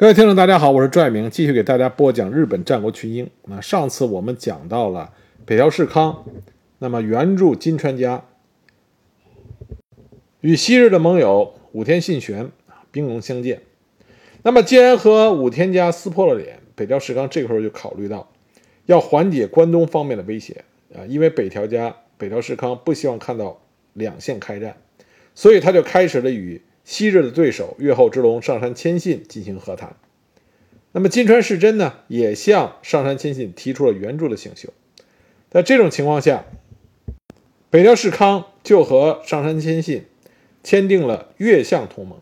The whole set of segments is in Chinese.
各位听众，大家好，我是朱爱明，继续给大家播讲日本战国群英。那上次我们讲到了北条氏康，那么援助金川家与昔日的盟友武田信玄兵戎相见。那么既然和武田家撕破了脸，北条氏康这个时候就考虑到要缓解关东方面的威胁啊，因为北条家北条氏康不希望看到两线开战，所以他就开始了与。昔日的对手越后之龙上杉谦信进行和谈，那么金川世真呢，也向上杉谦信提出了援助的请求。在这种情况下，北条氏康就和上杉谦信签订了越相同盟，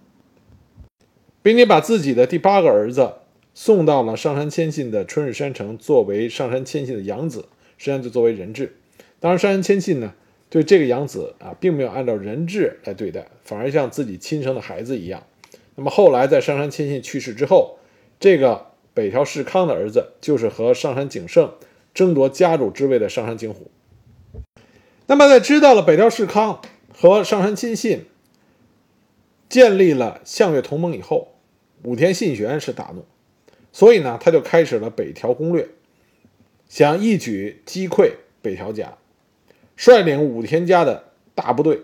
并且把自己的第八个儿子送到了上杉谦信的春日山城，作为上杉谦信的养子，实际上就作为人质。当然，上杉谦信呢。对这个养子啊，并没有按照人质来对待，反而像自己亲生的孩子一样。那么后来在上杉谦信去世之后，这个北条氏康的儿子就是和上杉景胜争夺家主之位的上杉景虎。那么在知道了北条氏康和上杉亲信建立了相越同盟以后，武田信玄是大怒，所以呢，他就开始了北条攻略，想一举击溃北条家。率领武田家的大部队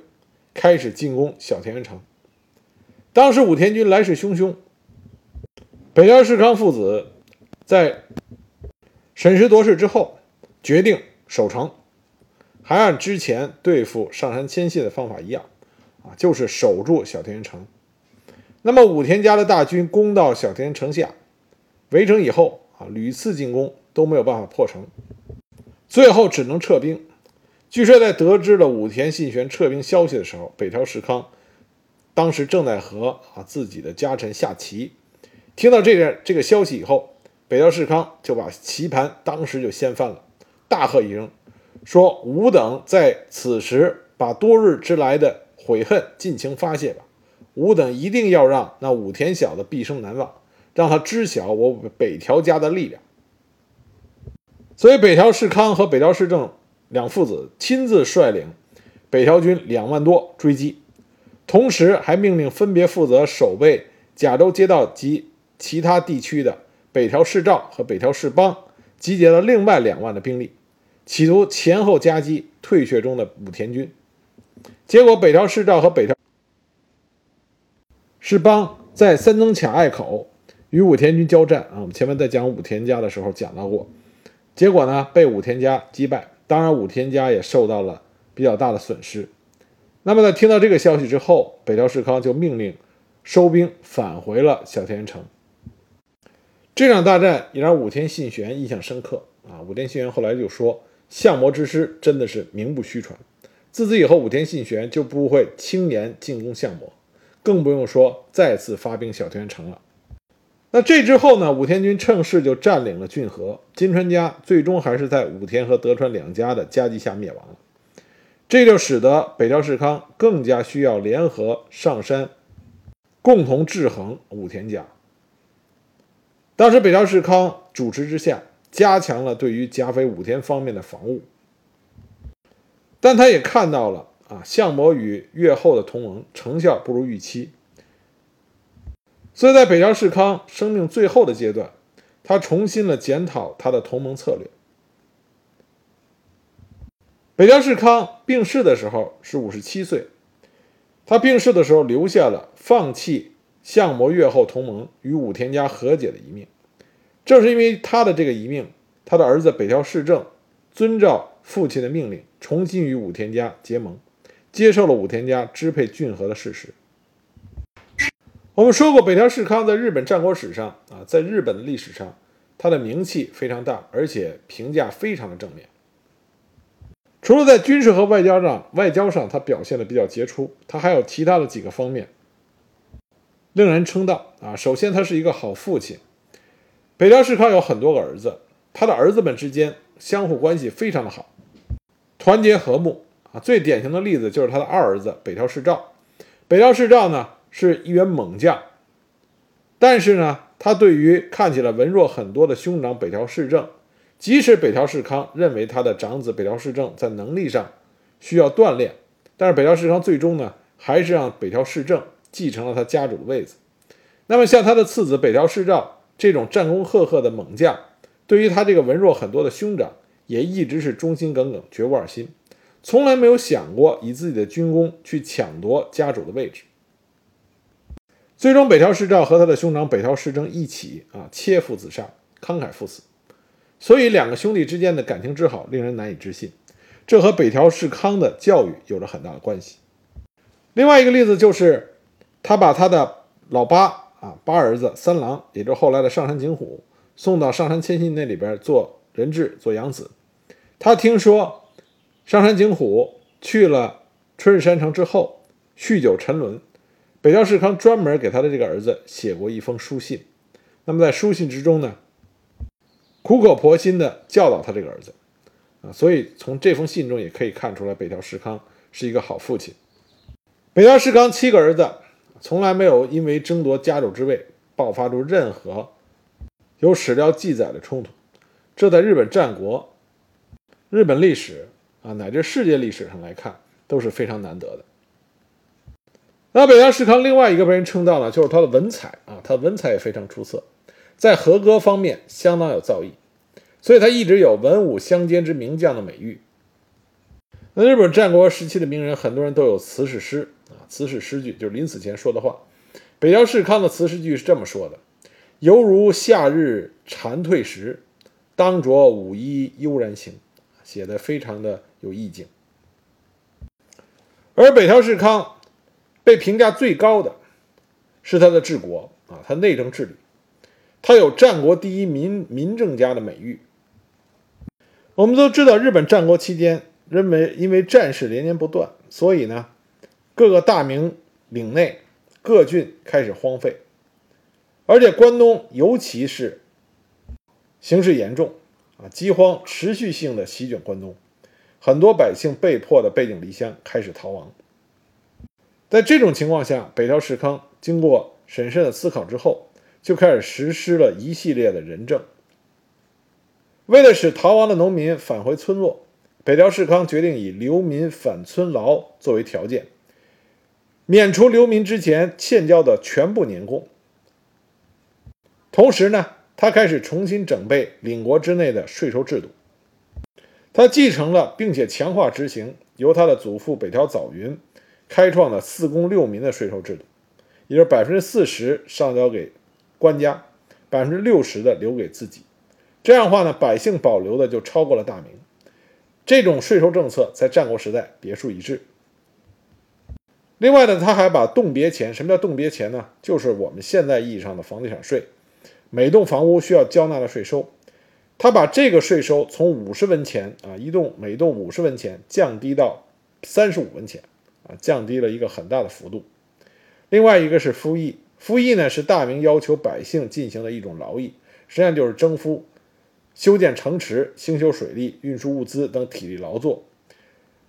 开始进攻小田原城。当时武田军来势汹汹，北条氏康父子在审时度势之后，决定守城，还按之前对付上杉谦信的方法一样，啊，就是守住小田原城。那么武田家的大军攻到小田城下，围城以后啊，屡次进攻都没有办法破城，最后只能撤兵。据说，在得知了武田信玄撤兵消息的时候，北条氏康当时正在和啊自己的家臣下棋。听到这个这个消息以后，北条氏康就把棋盘当时就掀翻了，大喝一声，说：“吾等在此时把多日之来的悔恨尽情发泄吧！吾等一定要让那武田小子毕生难忘，让他知晓我北条家的力量。”所以，北条氏康和北条氏政。两父子亲自率领北条军两万多追击，同时还命令分别负责守备甲州街道及其他地区的北条氏照和北条氏邦集结了另外两万的兵力，企图前后夹击退却中的武田军。结果，北条氏照和北条氏邦在三曾卡隘口与武田军交战啊，我们前面在讲武田家的时候讲到过，结果呢被武田家击败。当然，武田家也受到了比较大的损失。那么，在听到这个消息之后，北条氏康就命令收兵返回了小田原城。这场大战也让武田信玄印象深刻啊！武田信玄后来就说：“相模之师真的是名不虚传。”自此以后，武田信玄就不会轻言进攻相模，更不用说再次发兵小田原城了。那这之后呢？武田军趁势就占领了骏河，金川家最终还是在武田和德川两家的夹击下灭亡了。这就使得北条氏康更加需要联合上山，共同制衡武田家。当时北条氏康主持之下，加强了对于甲斐武田方面的防务，但他也看到了啊，相模与越后的同盟成效不如预期。所以在北条氏康生命最后的阶段，他重新了检讨他的同盟策略。北条氏康病逝的时候是五十七岁，他病逝的时候留下了放弃相模越后同盟与武田家和解的遗命。正是因为他的这个遗命，他的儿子北条氏政遵照父亲的命令，重新与武田家结盟，接受了武田家支配骏河的事实。我们说过，北条氏康在日本战国史上啊，在日本的历史上，他的名气非常大，而且评价非常的正面。除了在军事和外交上，外交上他表现的比较杰出，他还有其他的几个方面令人称道啊。首先，他是一个好父亲。北条氏康有很多个儿子，他的儿子们之间相互关系非常的好，团结和睦啊。最典型的例子就是他的二儿子北条氏照。北条氏照呢？是一员猛将，但是呢，他对于看起来文弱很多的兄长北条氏政，即使北条氏康认为他的长子北条氏政在能力上需要锻炼，但是北条氏康最终呢，还是让北条氏政继承了他家主的位子。那么像他的次子北条氏照这种战功赫赫的猛将，对于他这个文弱很多的兄长，也一直是忠心耿耿、绝无二心，从来没有想过以自己的军功去抢夺家主的位置。最终，北条氏照和他的兄长北条氏政一起啊切腹自杀，慷慨赴死。所以，两个兄弟之间的感情之好，令人难以置信。这和北条氏康的教育有着很大的关系。另外一个例子就是，他把他的老八啊八儿子三郎，也就是后来的上杉景虎，送到上杉谦信那里边做人质、做养子。他听说上杉景虎去了春日山城之后，酗酒沉沦。北条氏康专门给他的这个儿子写过一封书信。那么在书信之中呢，苦口婆心地教导他这个儿子。啊，所以从这封信中也可以看出来，北条氏康是一个好父亲。北条氏康七个儿子，从来没有因为争夺家主之位爆发出任何有史料记载的冲突，这在日本战国、日本历史啊乃至世界历史上来看都是非常难得的。那北条氏康另外一个被人称道呢，就是他的文采啊，他文采也非常出色，在和歌方面相当有造诣。所以他一直有文武相兼之名将的美誉。那日本战国时期的名人，很多人都有辞世诗啊，辞世诗句就是临死前说的话。北条氏康的辞世句是这么说的：“犹如夏日蝉蜕时，当着舞衣悠然行。”写的非常的有意境。而北条氏康被评价最高的是他的治国啊，他内政治理，他有战国第一民民政家的美誉。我们都知道，日本战国期间，认为因为战事连年不断，所以呢，各个大名领内各郡开始荒废，而且关东尤其是形势严重啊，饥荒持续性的席卷关东，很多百姓被迫的背井离乡，开始逃亡。在这种情况下，北条氏康经过审慎的思考之后，就开始实施了一系列的仁政。为了使逃亡的农民返回村落，北条氏康决定以流民返村劳作为条件，免除流民之前欠交的全部年贡。同时呢，他开始重新整备领国之内的税收制度。他继承了并且强化执行由他的祖父北条早云开创了四公六民的税收制度，也就是百分之四十上交给官家，百分之六十的留给自己。这样的话呢，百姓保留的就超过了大明。这种税收政策在战国时代别树一帜。另外呢，他还把冻别钱，什么叫冻别钱呢？就是我们现在意义上的房地产税，每栋房屋需要交纳的税收。他把这个税收从五十文钱啊，一栋每栋五十文钱降低到三十五文钱啊，降低了一个很大的幅度。另外一个是服役，服役呢是大明要求百姓进行的一种劳役，实际上就是征夫。修建城池、兴修水利、运输物资等体力劳作。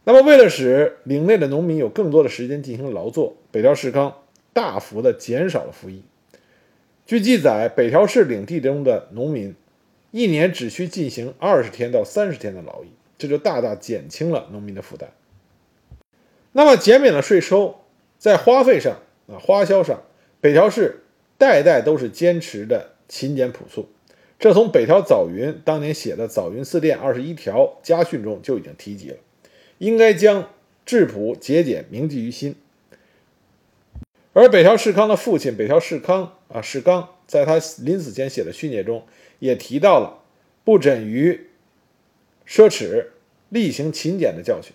那么，为了使领内的农民有更多的时间进行劳作，北条氏康大幅的减少了服役。据记载，北条氏领地中的农民一年只需进行二十天到三十天的劳役，这就大大减轻了农民的负担。那么，减免了税收，在花费上啊，花销上，北条氏代代都是坚持的勤俭朴素。这从北条早云当年写的《早云寺殿二十一条家训》中就已经提及了，应该将质朴节俭铭记于心。而北条氏康的父亲北条氏康啊，氏刚在他临死前写的训诫中也提到了不枕于奢侈、厉行勤俭的教训。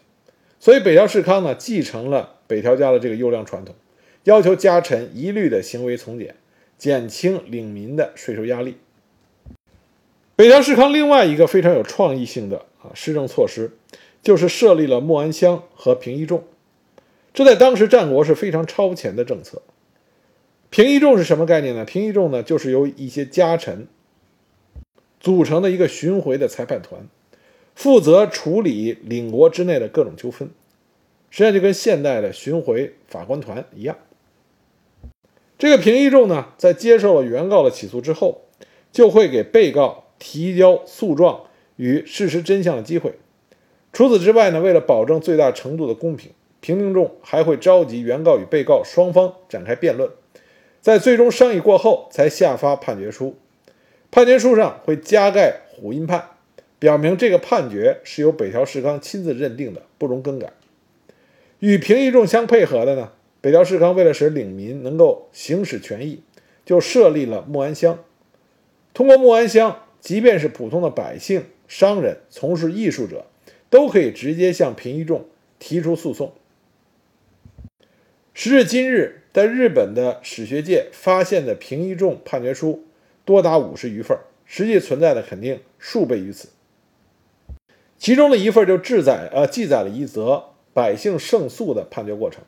所以北条氏康呢，继承了北条家的这个优良传统，要求家臣一律的行为从简，减轻领民的税收压力。北条氏康另外一个非常有创意性的啊施政措施，就是设立了莫安乡和平一众，这在当时战国是非常超前的政策。平一众是什么概念呢？平一众呢，就是由一些家臣组成的一个巡回的裁判团，负责处理领国之内的各种纠纷，实际上就跟现代的巡回法官团一样。这个平一众呢，在接受了原告的起诉之后，就会给被告。提交诉状与事实真相的机会。除此之外呢，为了保证最大程度的公平，评定众还会召集原告与被告双方展开辩论，在最终商议过后才下发判决书。判决书上会加盖虎印判，表明这个判决是由北条氏康亲自认定的，不容更改。与平义众相配合的呢，北条氏康为了使领民能够行使权益，就设立了木安乡。通过木安乡，即便是普通的百姓、商人、从事艺术者，都可以直接向平义众提出诉讼。时至今日，在日本的史学界发现的平义众判决书。多达五十余份，实际存在的肯定数倍于此。其中的一份就记载，呃，记载了一则百姓胜诉的判决过程，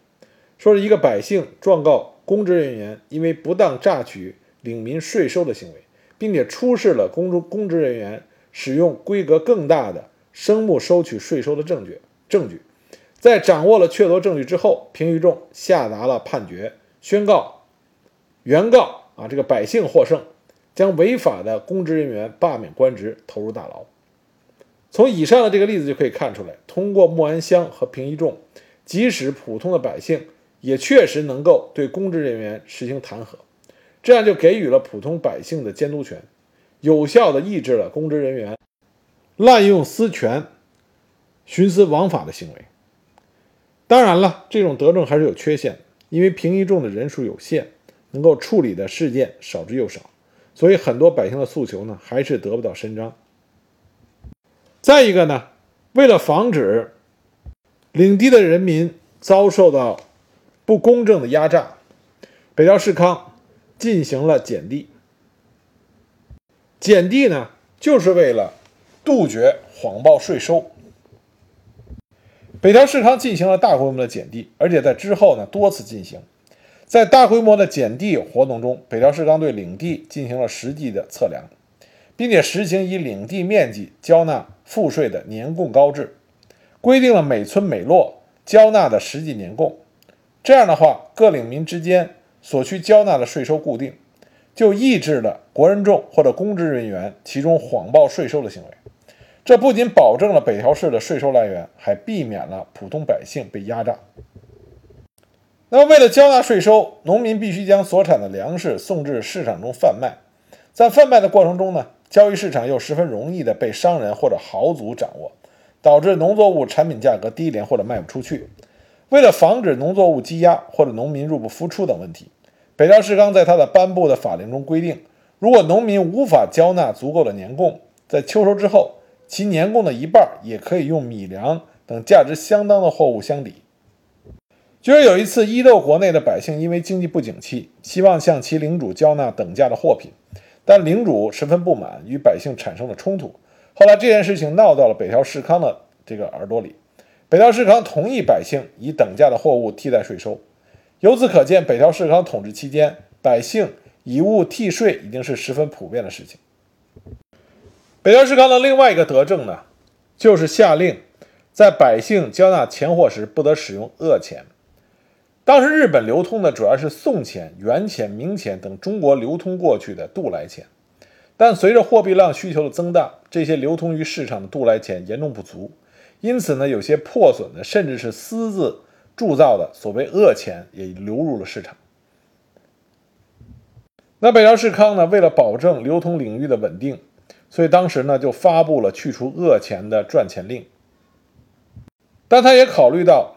说是一个百姓状告公职人员因为不当榨取领民税收的行为，并且出示了公公职人员使用规格更大的生木收取税收的证据。证据在掌握了确凿证据之后，平于仲下达了判决，宣告原告啊，这个百姓获胜。将违法的公职人员罢免官职，投入大牢。从以上的这个例子就可以看出来，通过木安乡和平一众，即使普通的百姓也确实能够对公职人员实行弹劾，这样就给予了普通百姓的监督权，有效的抑制了公职人员滥用私权、徇私枉法的行为。当然了，这种德政还是有缺陷，因为平一众的人数有限，能够处理的事件少之又少。所以很多百姓的诉求呢，还是得不到伸张。再一个呢，为了防止领地的人民遭受到不公正的压榨，北条氏康进行了减地。减地呢，就是为了杜绝谎报税收。北条氏康进行了大规模的减地，而且在之后呢，多次进行。在大规模的减地活动中，北条氏纲对领地进行了实际的测量，并且实行以领地面积交纳赋税的年贡高制，规定了每村每落交纳的实际年贡。这样的话，各领民之间所需交纳的税收固定，就抑制了国人众或者公职人员其中谎报税收的行为。这不仅保证了北条氏的税收来源，还避免了普通百姓被压榨。那么，为了交纳税收，农民必须将所产的粮食送至市场中贩卖。在贩卖的过程中呢，交易市场又十分容易的被商人或者豪族掌握，导致农作物产品价格低廉或者卖不出去。为了防止农作物积压或者农民入不敷出等问题，北条氏纲在他的颁布的法令中规定，如果农民无法交纳足够的年贡，在秋收之后，其年贡的一半也可以用米粮等价值相当的货物相抵。就是有一次，伊豆国内的百姓因为经济不景气，希望向其领主交纳等价的货品，但领主十分不满，与百姓产生了冲突。后来这件事情闹到了北条氏康的这个耳朵里，北条氏康同意百姓以等价的货物替代税收。由此可见，北条氏康统治期间，百姓以物替税已经是十分普遍的事情。北条氏康的另外一个德政呢，就是下令在百姓交纳钱货时不得使用恶钱。当时日本流通的主要是宋钱、元钱、明钱等中国流通过去的渡来钱，但随着货币量需求的增大，这些流通于市场的渡来钱严重不足，因此呢，有些破损的甚至是私自铸造的所谓恶钱也流入了市场。那北条氏康呢，为了保证流通领域的稳定，所以当时呢就发布了去除恶钱的赚钱令，但他也考虑到。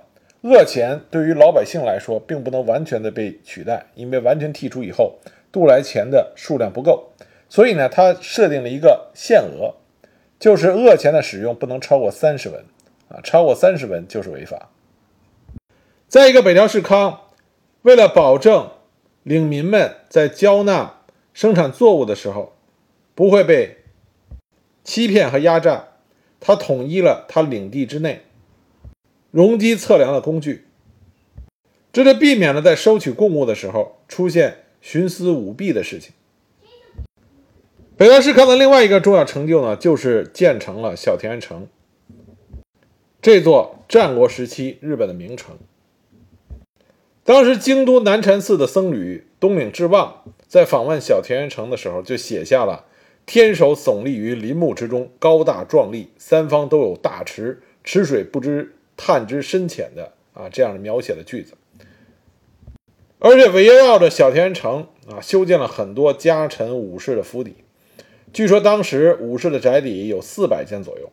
恶钱对于老百姓来说，并不能完全的被取代，因为完全剔除以后，渡来钱的数量不够，所以呢，他设定了一个限额，就是恶钱的使用不能超过三十文，啊，超过三十文就是违法。再一个，北条氏康为了保证领民们在交纳生产作物的时候不会被欺骗和压榨，他统一了他领地之内。容积测量的工具，这就避免了在收取贡物的时候出现徇私舞弊的事情。北条氏康的另外一个重要成就呢，就是建成了小田原城，这座战国时期日本的名城。当时京都南禅寺的僧侣东岭志望在访问小田原城的时候，就写下了“天守耸立于林木之中，高大壮丽，三方都有大池，池水不知”。探之深浅的啊，这样的描写的句子。而且围绕着小田城啊，修建了很多家臣武士的府邸。据说当时武士的宅邸有四百间左右。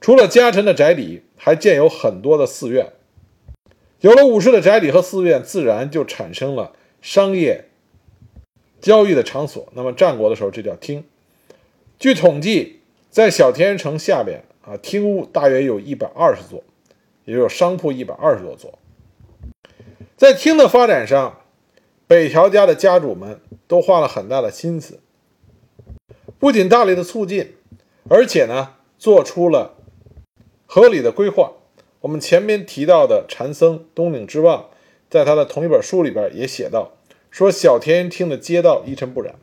除了家臣的宅邸，还建有很多的寺院。有了武士的宅邸和寺院，自然就产生了商业交易的场所。那么战国的时候，这叫厅。据统计，在小田原城下边啊，厅屋大约有一百二十座，也就是商铺一百二十多座。在厅的发展上，北条家的家主们都花了很大的心思，不仅大力的促进，而且呢，做出了合理的规划。我们前面提到的禅僧东岭之望，在他的同一本书里边也写到，说小田园厅的街道一尘不染。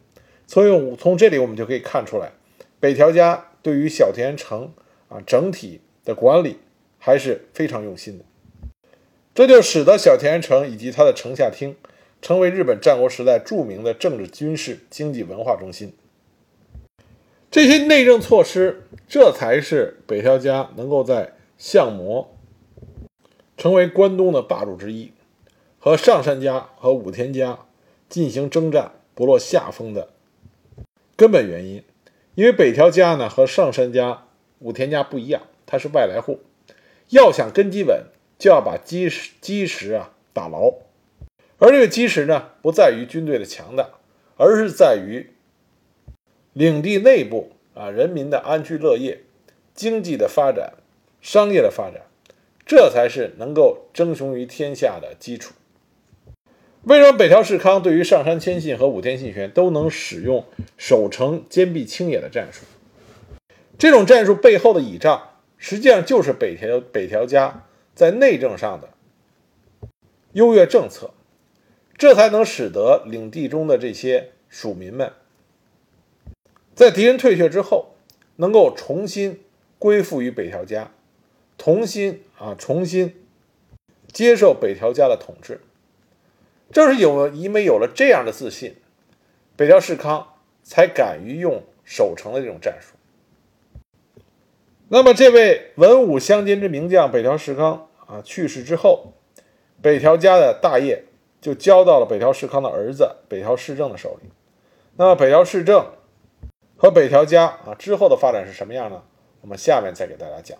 所以从这里我们就可以看出来，北条家对于小田城啊整体的管理还是非常用心的。这就使得小田原城以及它的城下町成为日本战国时代著名的政治、军事、经济、文化中心。这些内政措施，这才是北条家能够在相模成为关东的霸主之一，和上杉家和武田家进行征战不落下风的根本原因。因为北条家呢和上杉家、武田家不一样，他是外来户，要想根基稳。就要把基石基石啊打牢，而这个基石呢，不在于军队的强大，而是在于领地内部啊人民的安居乐业、经济的发展、商业的发展，这才是能够争雄于天下的基础。为什么北条氏康对于上杉谦信和武田信玄都能使用守城坚壁清野的战术？这种战术背后的倚仗，实际上就是北条北条家。在内政上的优越政策，这才能使得领地中的这些属民们，在敌人退却之后，能够重新归附于北条家，重新啊重新接受北条家的统治。正是有了因为有了这样的自信，北条氏康才敢于用守城的这种战术。那么，这位文武相兼之名将北条石康啊去世之后，北条家的大业就交到了北条石康的儿子北条氏政的手里。那么，北条氏政和北条家啊之后的发展是什么样呢？我们下面再给大家讲。